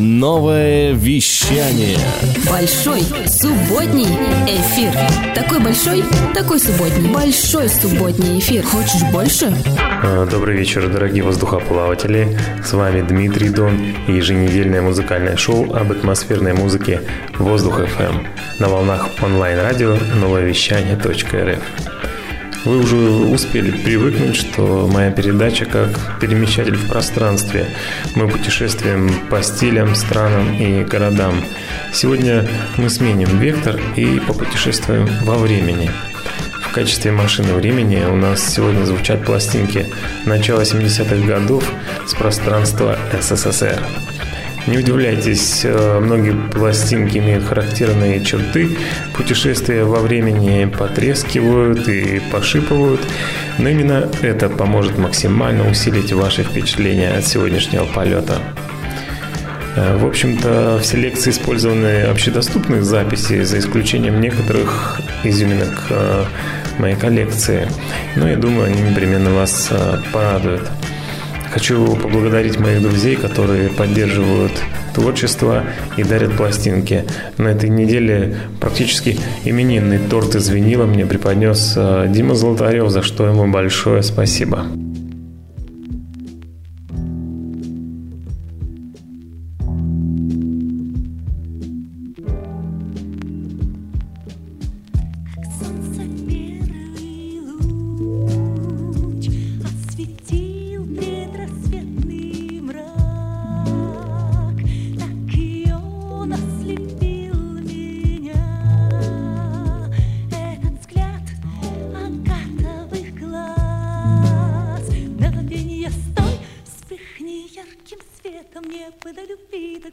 Новое вещание. Большой субботний эфир. Такой большой, такой субботний. Большой субботний эфир. Хочешь больше? А, добрый вечер, дорогие воздухоплаватели. С вами Дмитрий Дон и еженедельное музыкальное шоу об атмосферной музыке «Воздух FM» на волнах онлайн-радио нововещание.рф. Вы уже успели привыкнуть, что моя передача как перемещатель в пространстве. Мы путешествуем по стилям, странам и городам. Сегодня мы сменим вектор и попутешествуем во времени. В качестве машины времени у нас сегодня звучат пластинки начала 70-х годов с пространства СССР. Не удивляйтесь, э, многие пластинки имеют характерные черты. Путешествия во времени потрескивают и пошипывают. Но именно это поможет максимально усилить ваши впечатления от сегодняшнего полета. Э, в общем-то, в селекции использованы общедоступные записи, за исключением некоторых изюминок э, моей коллекции. Но я думаю, они непременно вас порадуют. Хочу поблагодарить моих друзей, которые поддерживают творчество и дарят пластинки. На этой неделе практически именинный торт из винила мне преподнес э, Дима Золотарев, за что ему большое спасибо.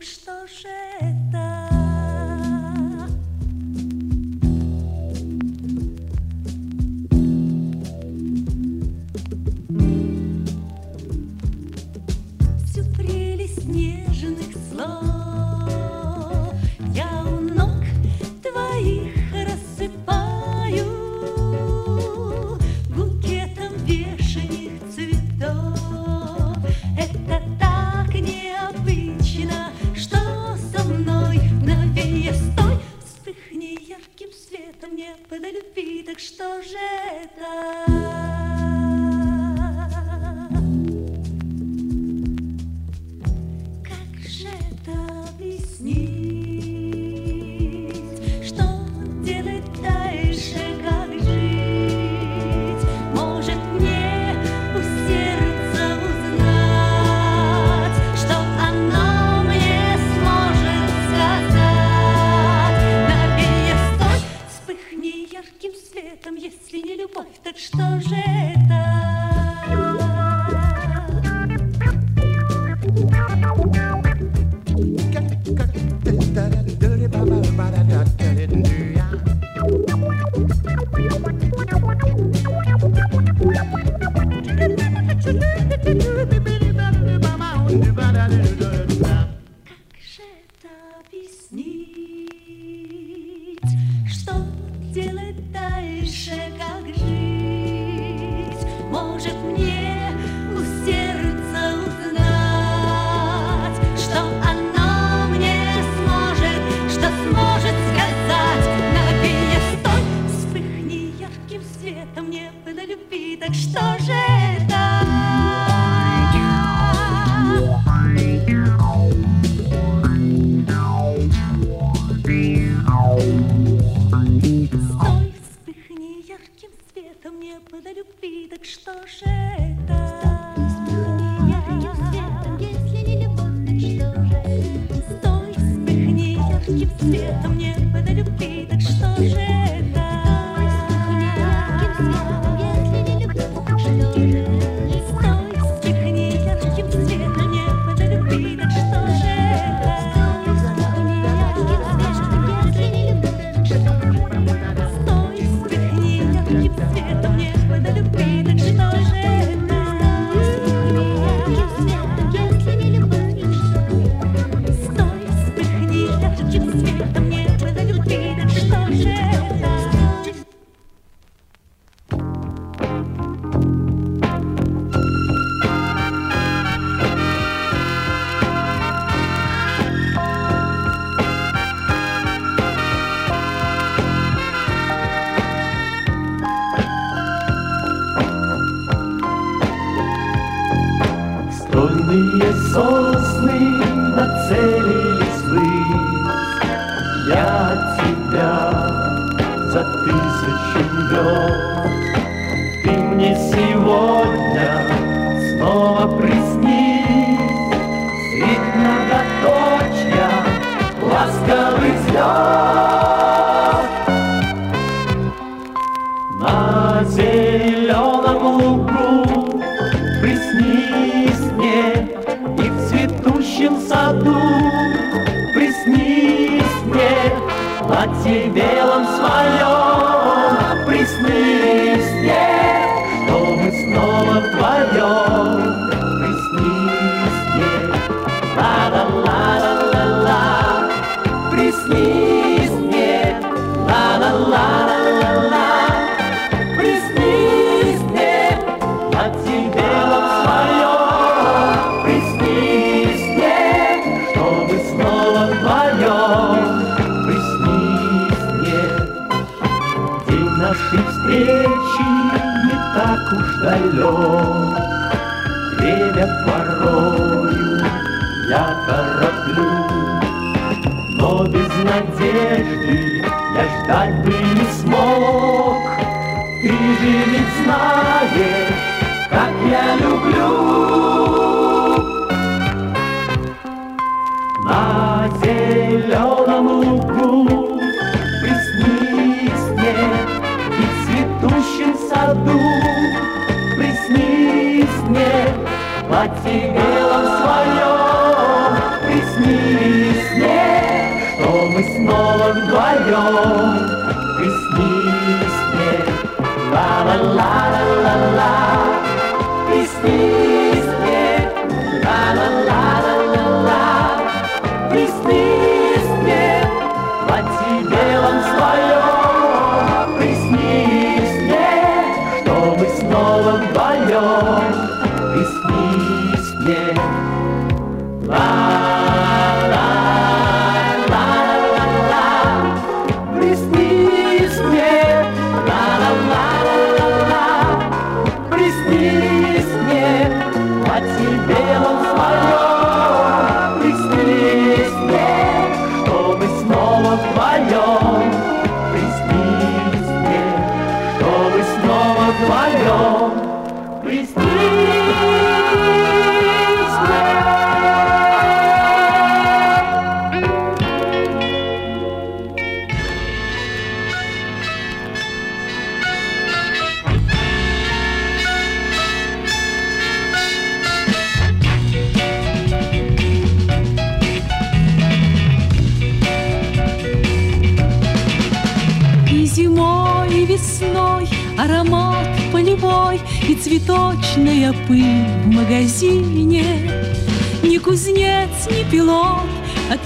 Это так 我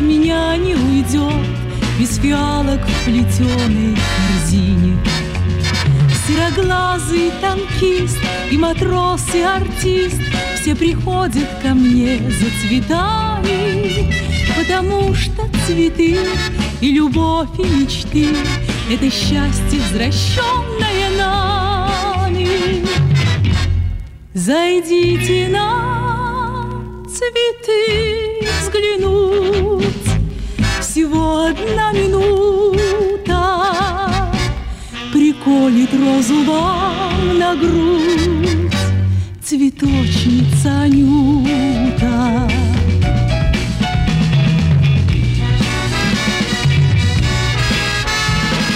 меня не уйдет Без фиалок в плетеной корзине. Сероглазый танкист и матрос, и артист Все приходят ко мне за цветами Потому что цветы и любовь, и мечты Это счастье, возвращенное нами. Зайдите на цветы взглянуть. Всего одна минута Приколит розу вам на грудь. Цветочница Анюта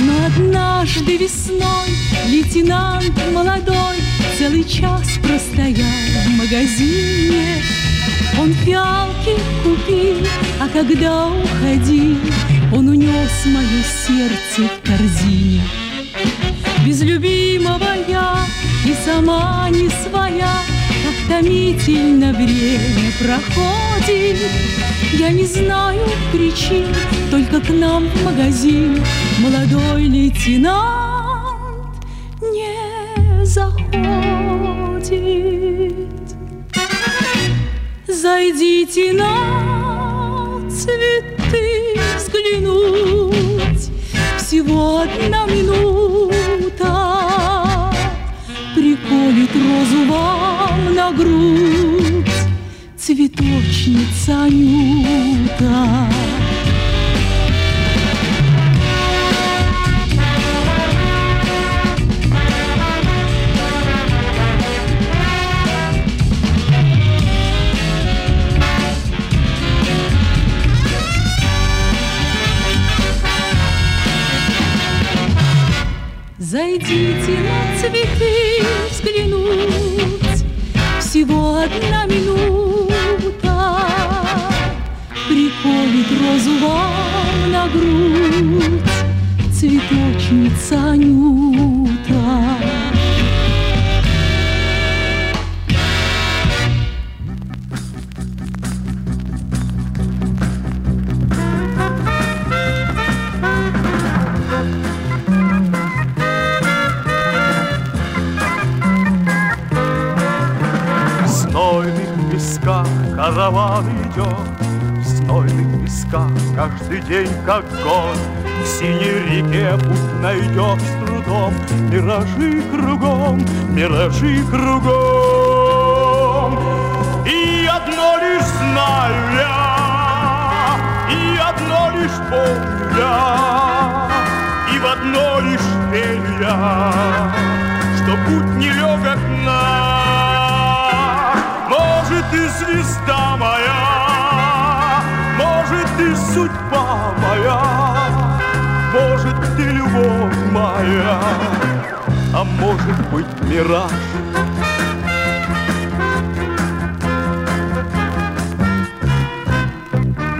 Но однажды весной лейтенант молодой Целый час простоял в магазине Он фиалки купил, а когда уходил Он унес мое сердце в корзине Без любимого я и сама не своя Как томительно время проходит. Я не знаю причин, только к нам в магазин Молодой лейтенант не заходит Зайдите на цветы взглянуть. Всего одна минута. Приколит розу вам на грудь. Цветочница Анюта. Цветы взглянуть, Всего одна минута. Приколит розу вам на грудь песках каждый день как год. В синей реке путь найдет с трудом, Миражи кругом, миражи кругом. И одно лишь знаю я, и одно лишь помню я, И в одно лишь верю я, Что путь нелегок наш. Может, и звезда моя, и судьба моя, может, ты любовь моя, а может быть мираж.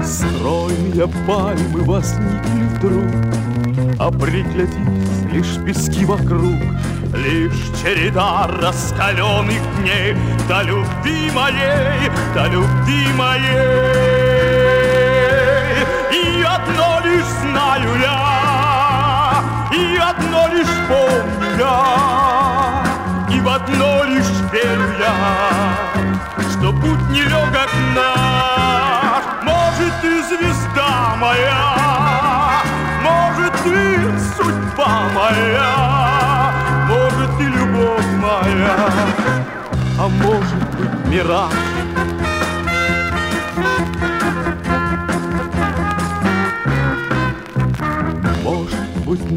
Стройные пальмы возникли вдруг, А приглядись, лишь пески вокруг, Лишь череда раскаленных дней До любви моей, до любви моей. Одно лишь знаю я, и одно лишь помню я, И в одно лишь верю я, Что путь нелегок наш. Может, и звезда моя, может, и судьба моя, может, и любовь моя, а может быть, мираж.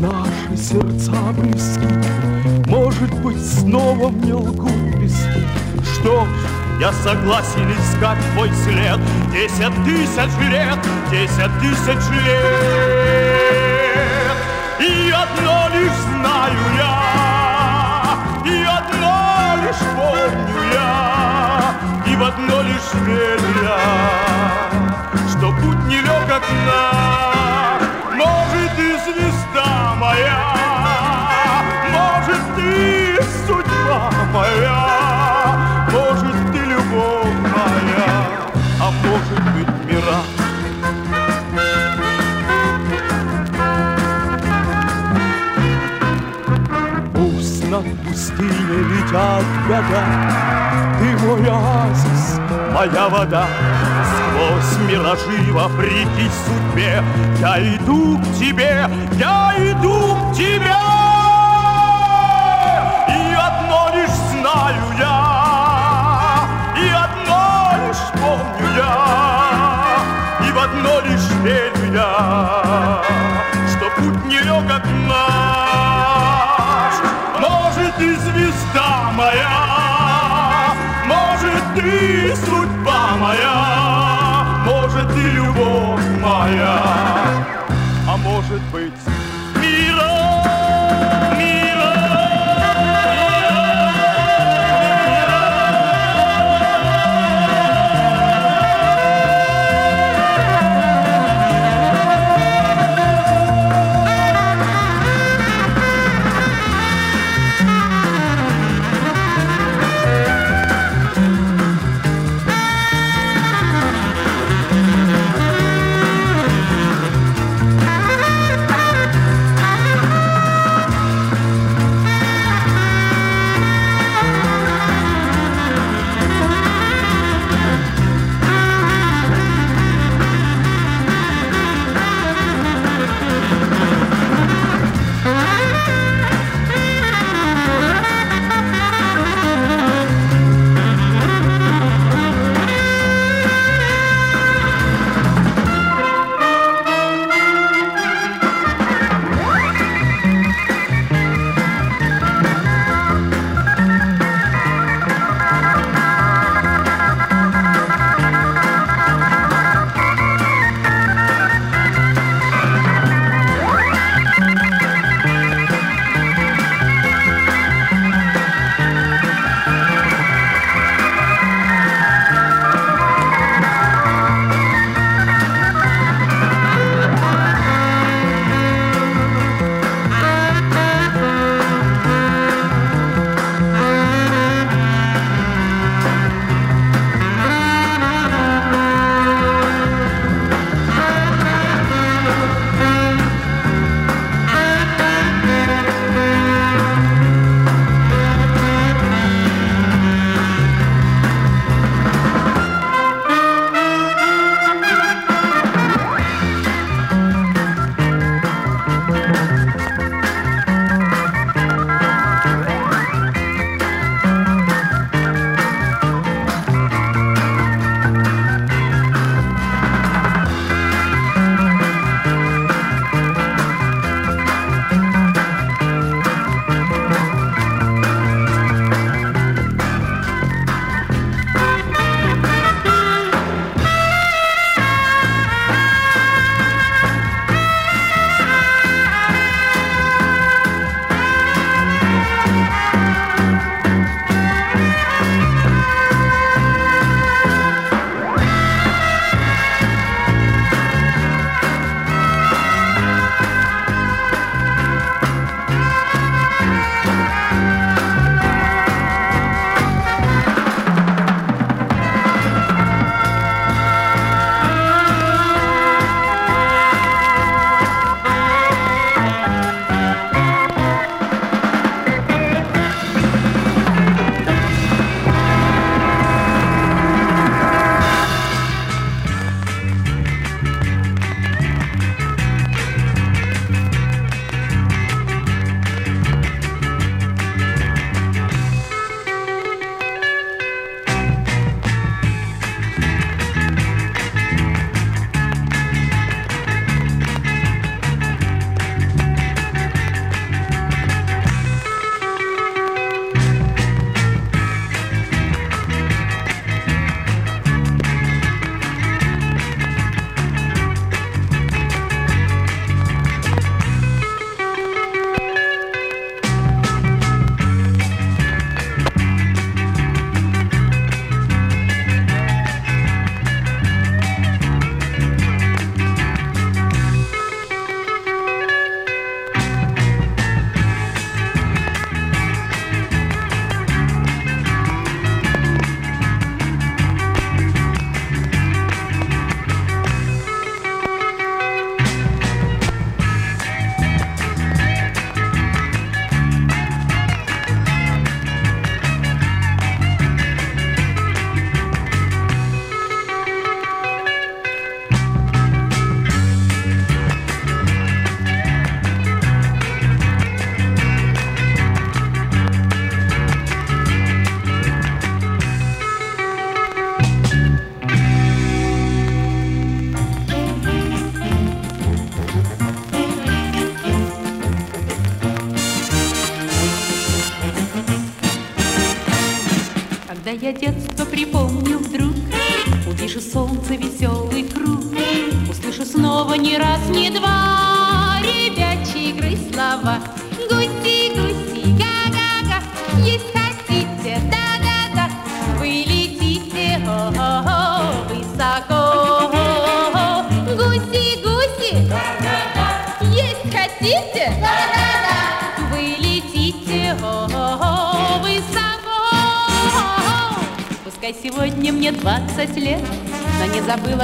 Наши сердца близки, Может быть, снова мне лгут пески. Что ж, я согласен искать твой след. Десять тысяч лет, десять тысяч лет. И одно лишь знаю я И одно лишь помню я И в одно лишь верю я Что путь нелегок наш Может и звезда моя. Может и судьба моя Может ты любовь моя А может быть мираж. Пусть над пустыней летят года, Ты мой оазис, моя вода. Сквозь миражи вопреки судьбе Я иду к тебе, я иду к тебе. И одно лишь знаю я, И одно лишь помню я, И в одно лишь верю я, Что путь нелегок наш. Может, и звезда моя, И судьба моя, Может, и любовь моя, А может быть,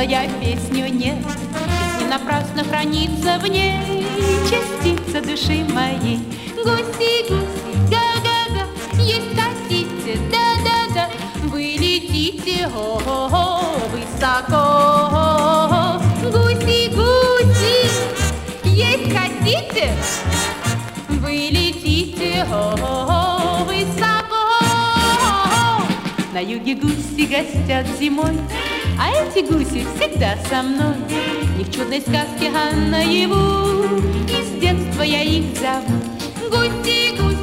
я песню «Нет» Ведь не напрасно хранится в ней Частица души моей. Гуси, гуси, га-га-га Есть хотите, да-да-да. Вы летите, о-о-о, высоко. Гуси, гуси, есть хотите? Вы летите, о-о-о, высоко. На юге гуси гостят зимой А эти гуси всегда со мной. Не в чудной сказке, а наяву И с детства я их зову. Гуси, гуси,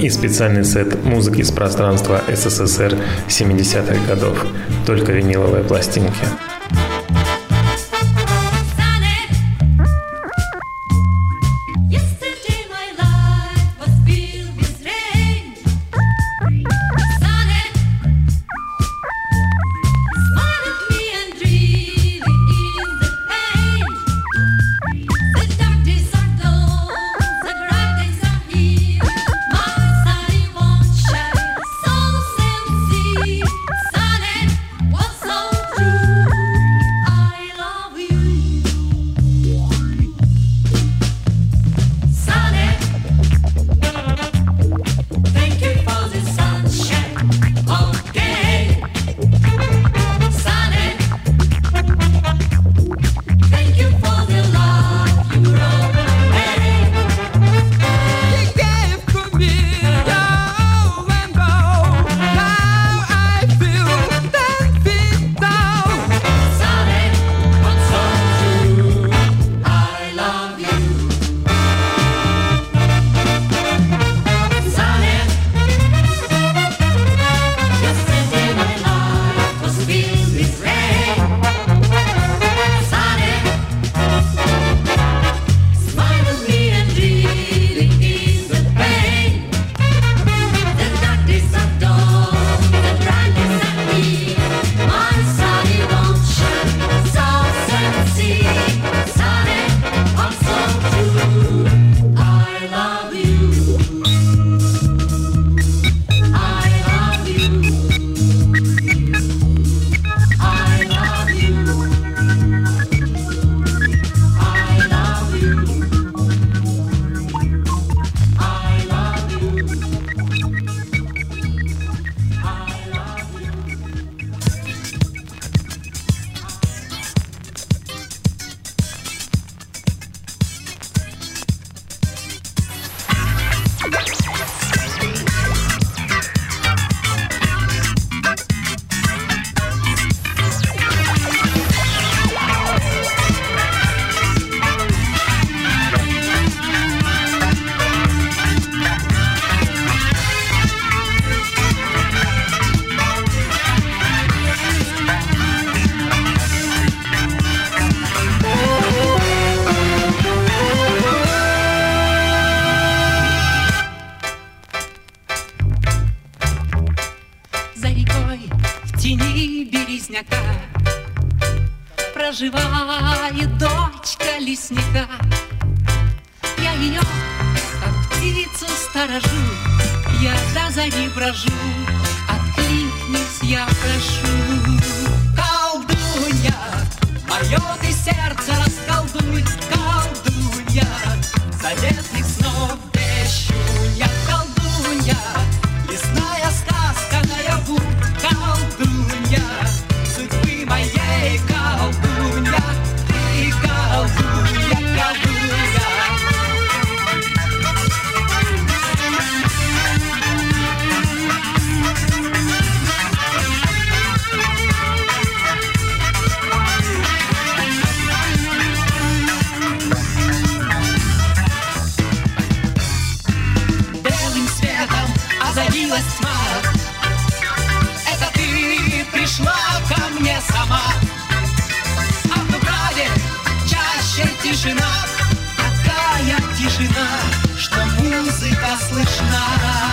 и специальный сет музыки из пространства СССР 70-х годов. Только виниловые пластинки. Слышна.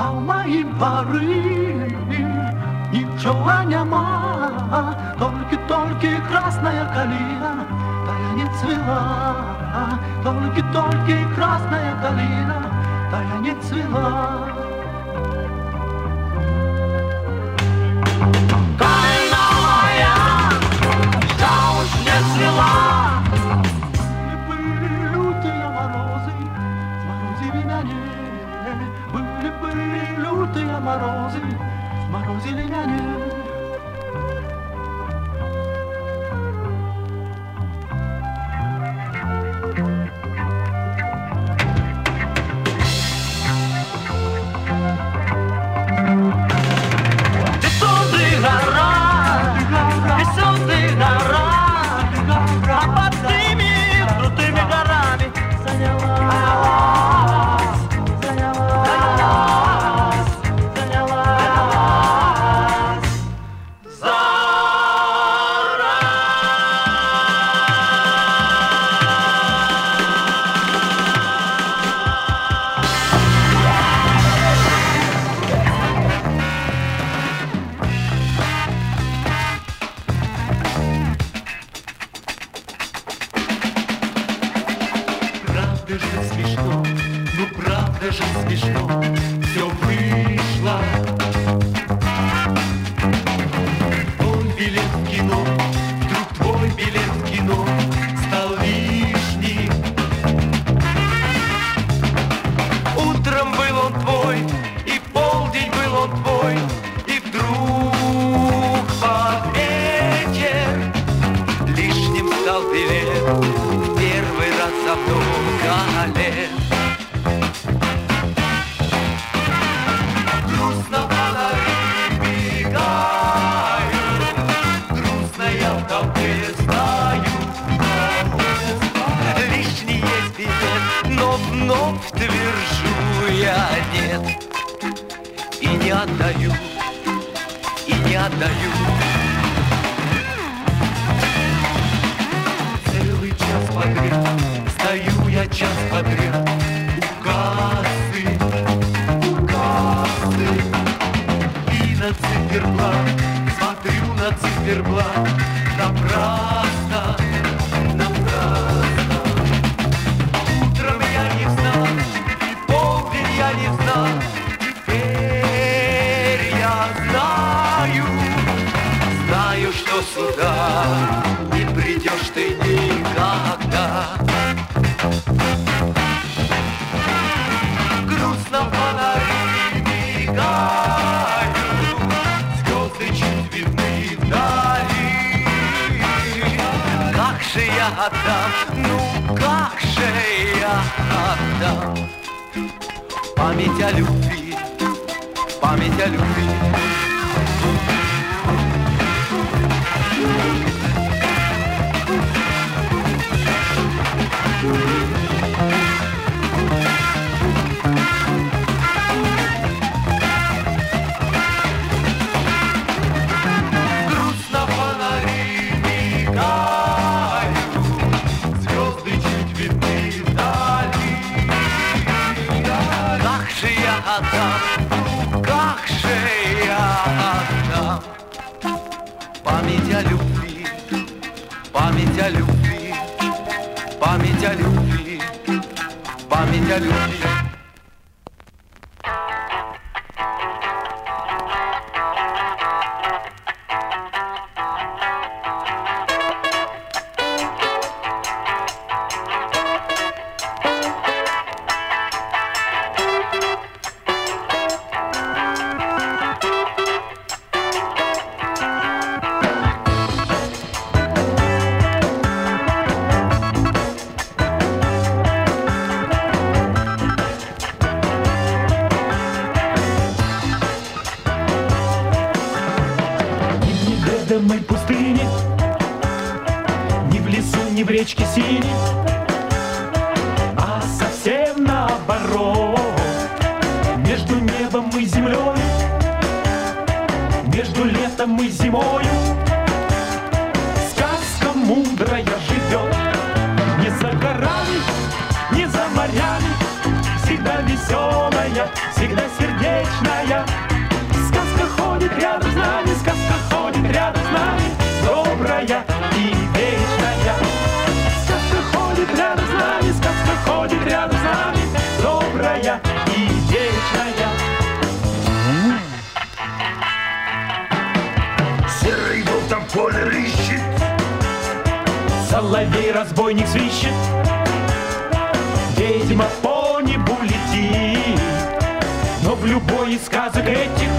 а мои порывы ничего не нема, только-только красная калина, да я не цвела, только-только красная калина, да я не цвела. under you. отдам, ну как же я отдам Память о любви, память о любви. Память о любви, память о любви, память о любви. Свищет Ведьма по небу летит Но в любой из сказок этих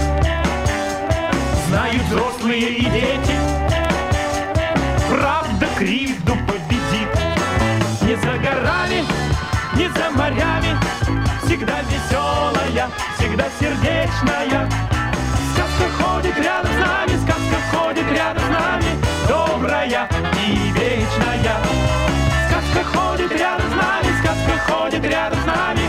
Знают взрослые и дети. Правда кривду победит. Не за горами, не за морями Всегда веселая, всегда сердечная Сказка ходит рядом с нами, сказка ходит рядом с нами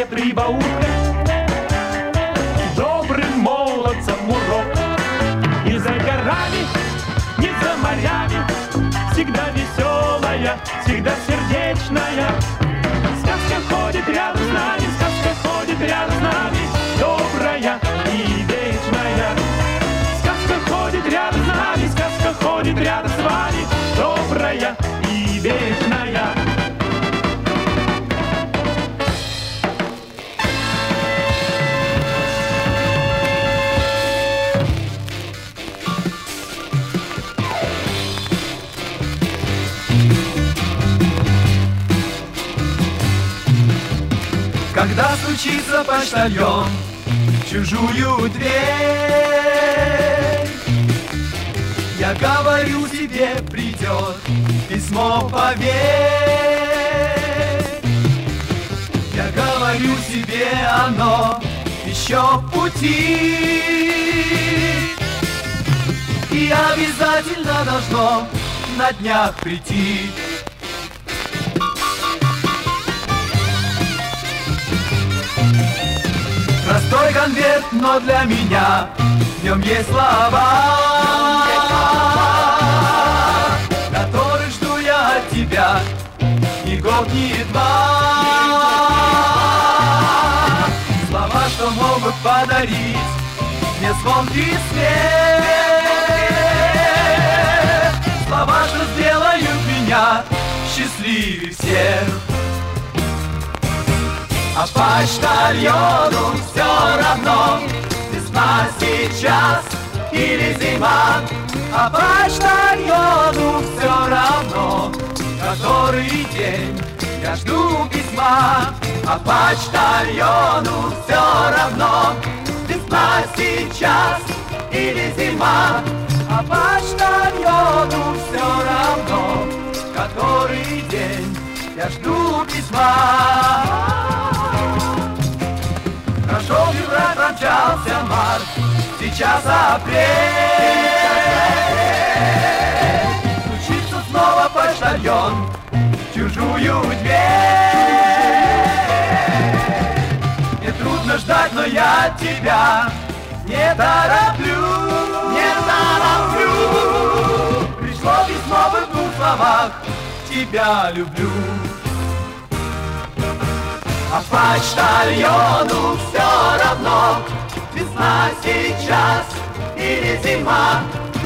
Не пустая стучится почтальон в чужую дверь. Я говорю тебе, придет письмо, поверь. Я говорю себе, оно еще в пути. И обязательно должно на днях прийти Простой конверт, но для меня в нем есть слова, которых жду я от тебя ни год, ни два. Слова, что могут подарить мне звонкий смех. Слова, что сделают меня счастливее всех. А почтальону все равно Весна сейчас или зима. А почтальону все равно Который день я жду письма. А почтальону все равно Весна сейчас или зима. А почтальону все равно Который день я жду письма март, сейчас апрель. Стучится снова почтальон в чужую дверь. Мне трудно ждать, но я тебя не тороплю. Не тороплю. Пришло письмо в двух словах, тебя люблю. А почтальону все равно, Весна сейчас или зима,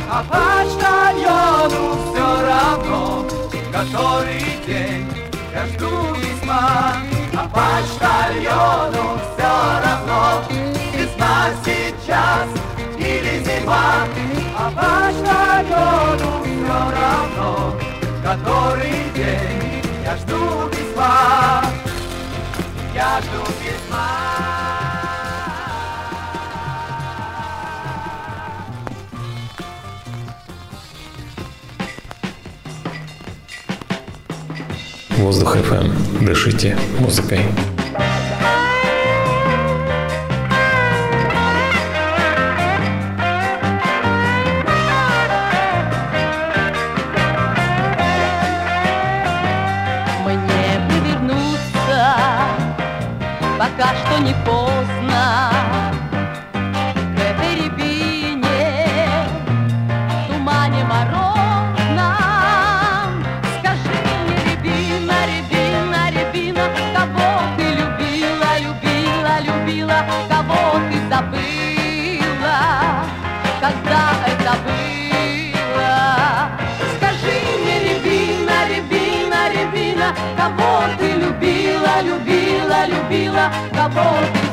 а почтальону все равно, который день я жду весьма. А почтальону все равно, весна сейчас или зима, а почтальону все равно, который день я жду весьма. Я жду весьма. Воздух FM. Дышите музыкой. Мне повернуться, пока что не помню. vida, tá?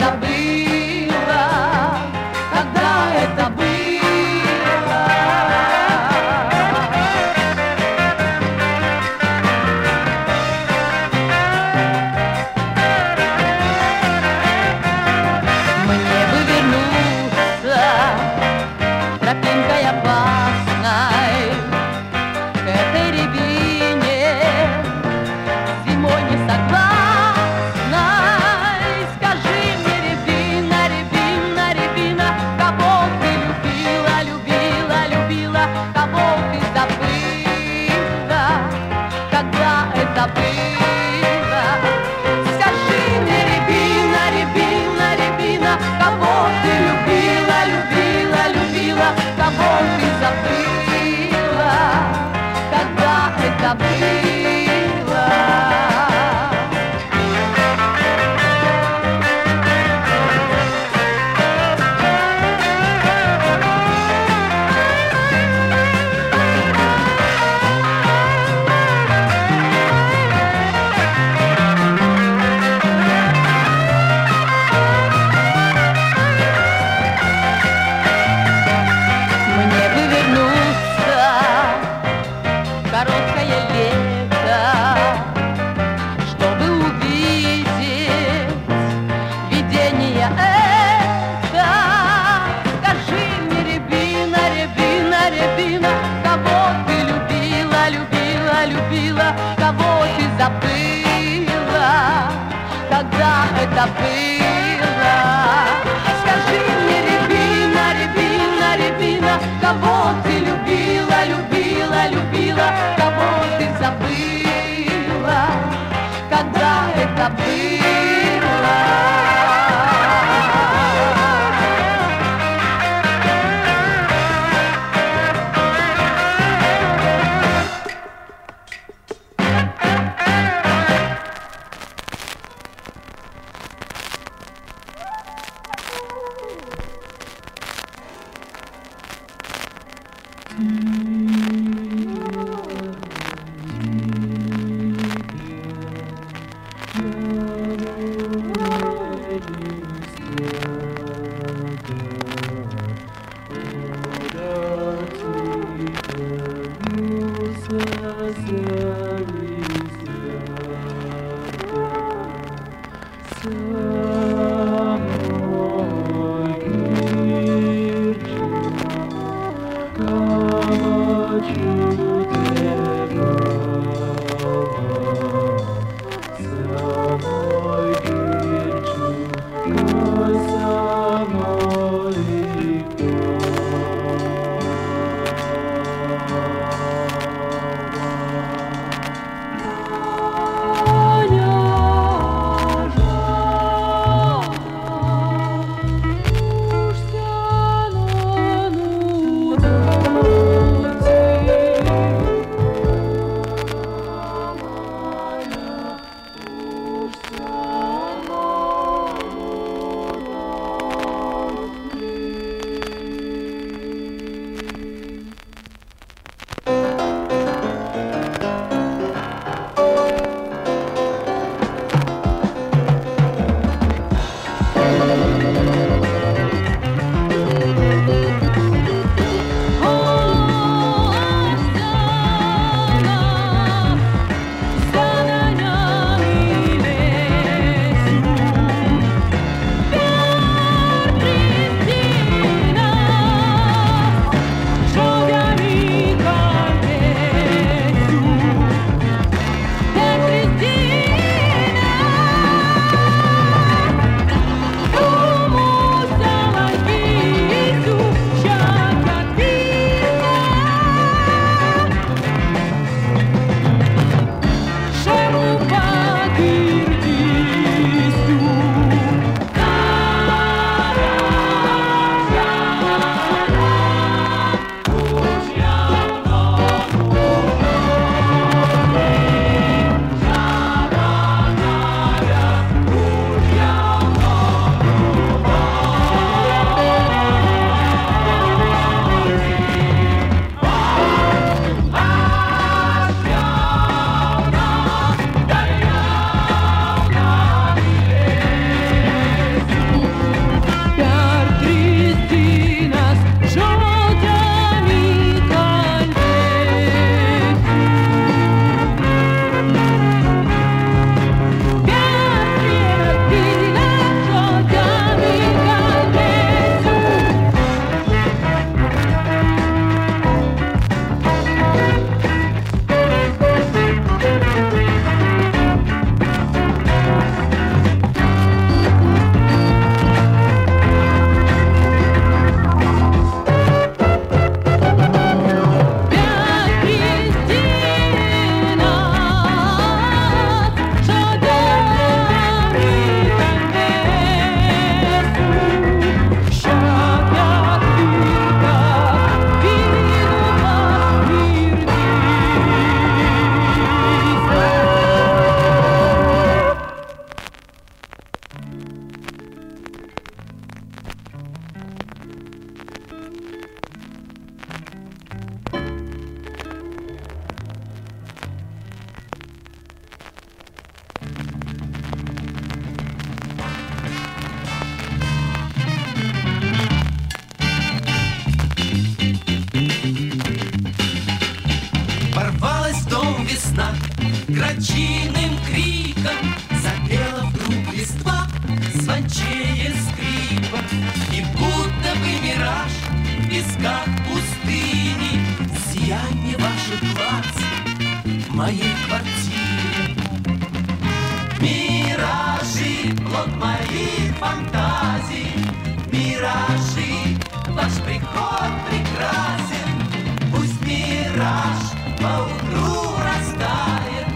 Мираж поутру растает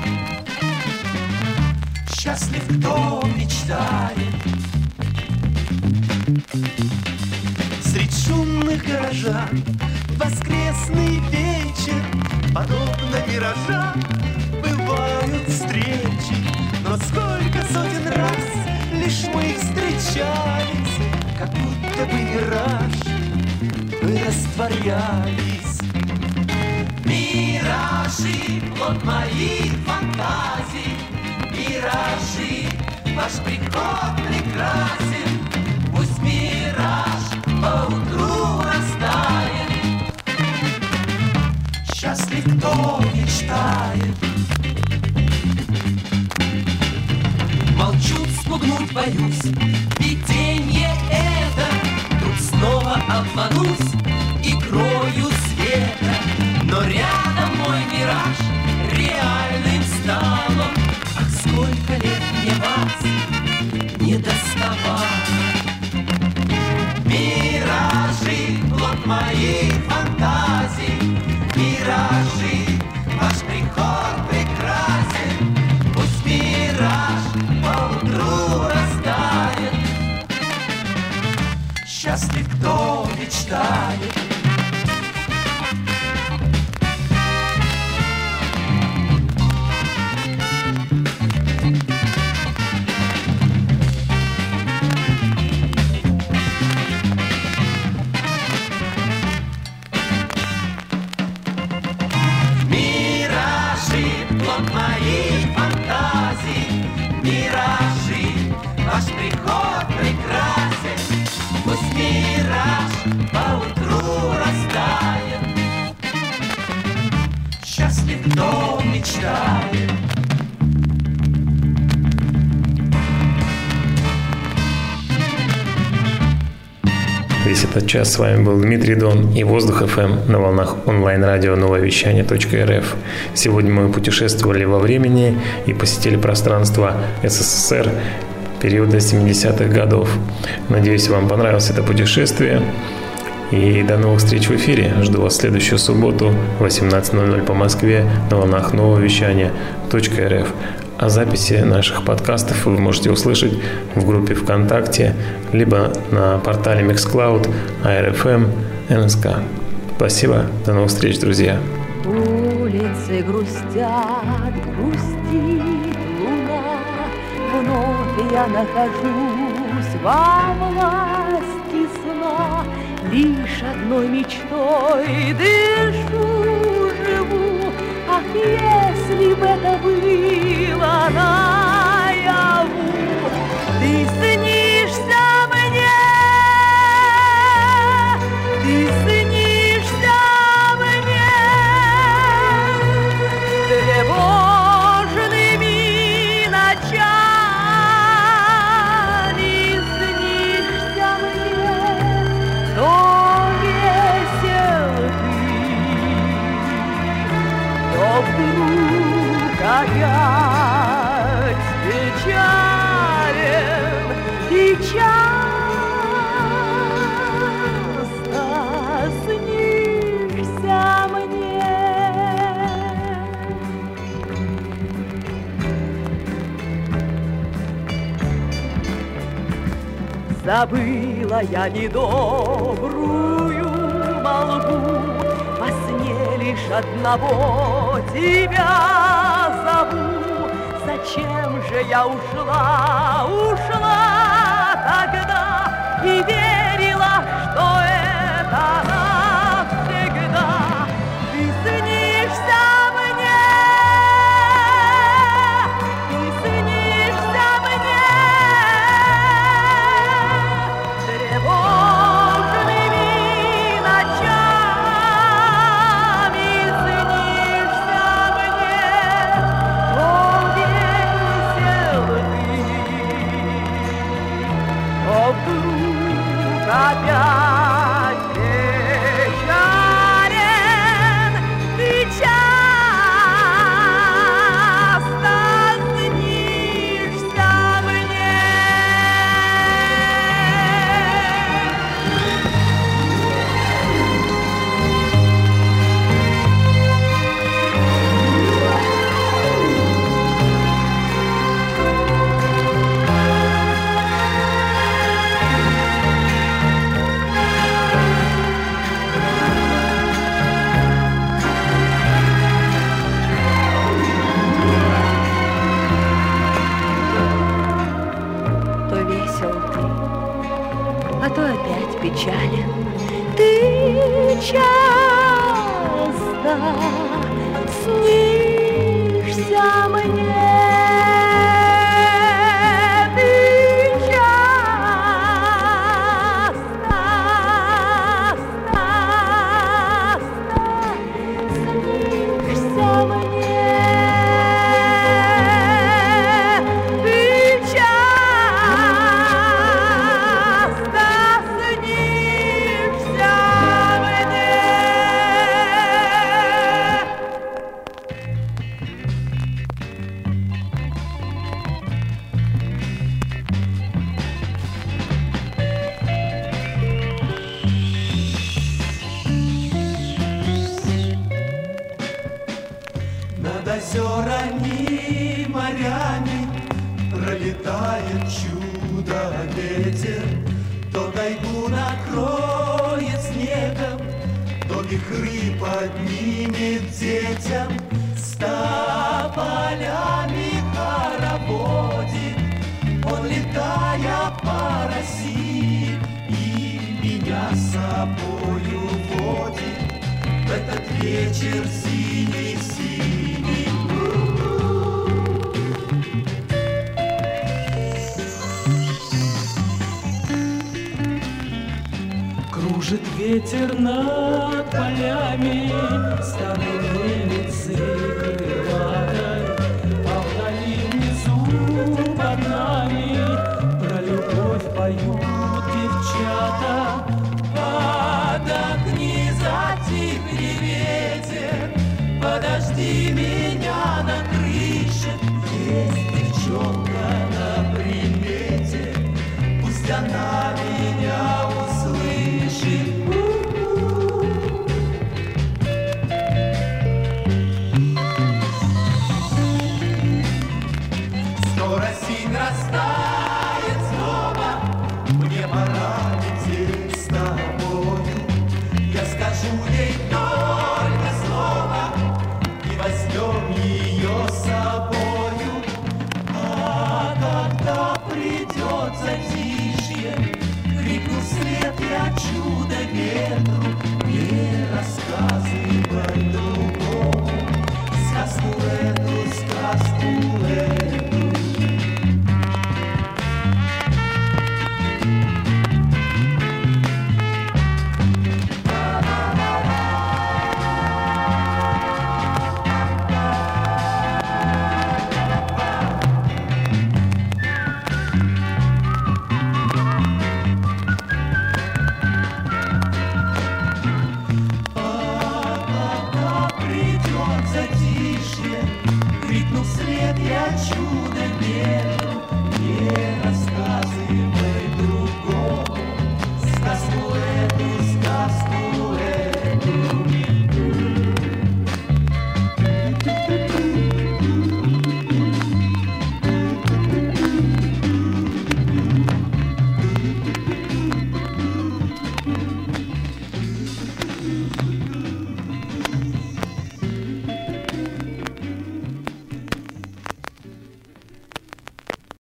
Счастлив, кто мечтает Средь шумных горожан Воскресный вечер Подобно миражам Бывают встречи Но сколько сотен раз Лишь мы встречались Как будто бы мираж Мы растворялись Миражи, плод моих фантазий Миражи, ваш приход прекрасен. Пусть мираж поутру растает. Счастлив, кто мечтает. Молчу, спугнуть боюсь. Видение это. Тут снова обманусь Игрою света. Но рядом Моих фантазий Миражи, ваш приход прекрасен. Пусть мираж поутру растает. Счастлив, кто мечтает этот час с вами был Дмитрий Дон и Воздух ФМ на волнах онлайн-радио нововещание.рф. Сегодня мы путешествовали во времени и посетили пространство СССР периода 70-х годов. Надеюсь, вам понравилось это путешествие. И до новых встреч в эфире. Жду вас в следующую субботу в 18.00 по Москве на волнах нового вещания .рф. А записи наших подкастов вы можете услышать в группе ВКонтакте, либо на портале Mixcloud, ARFM, НСК. Спасибо, до новых встреч, друзья. Улицы грустят, грустит луна, Вновь я нахожусь во власти сна, Лишь одной мечтой дышу, живу, если бы это было наяву, Ты Забыла я недобрую молву, Во сне лишь одного тебя зову. Зачем же я ушла, ушла тогда И верила, пусть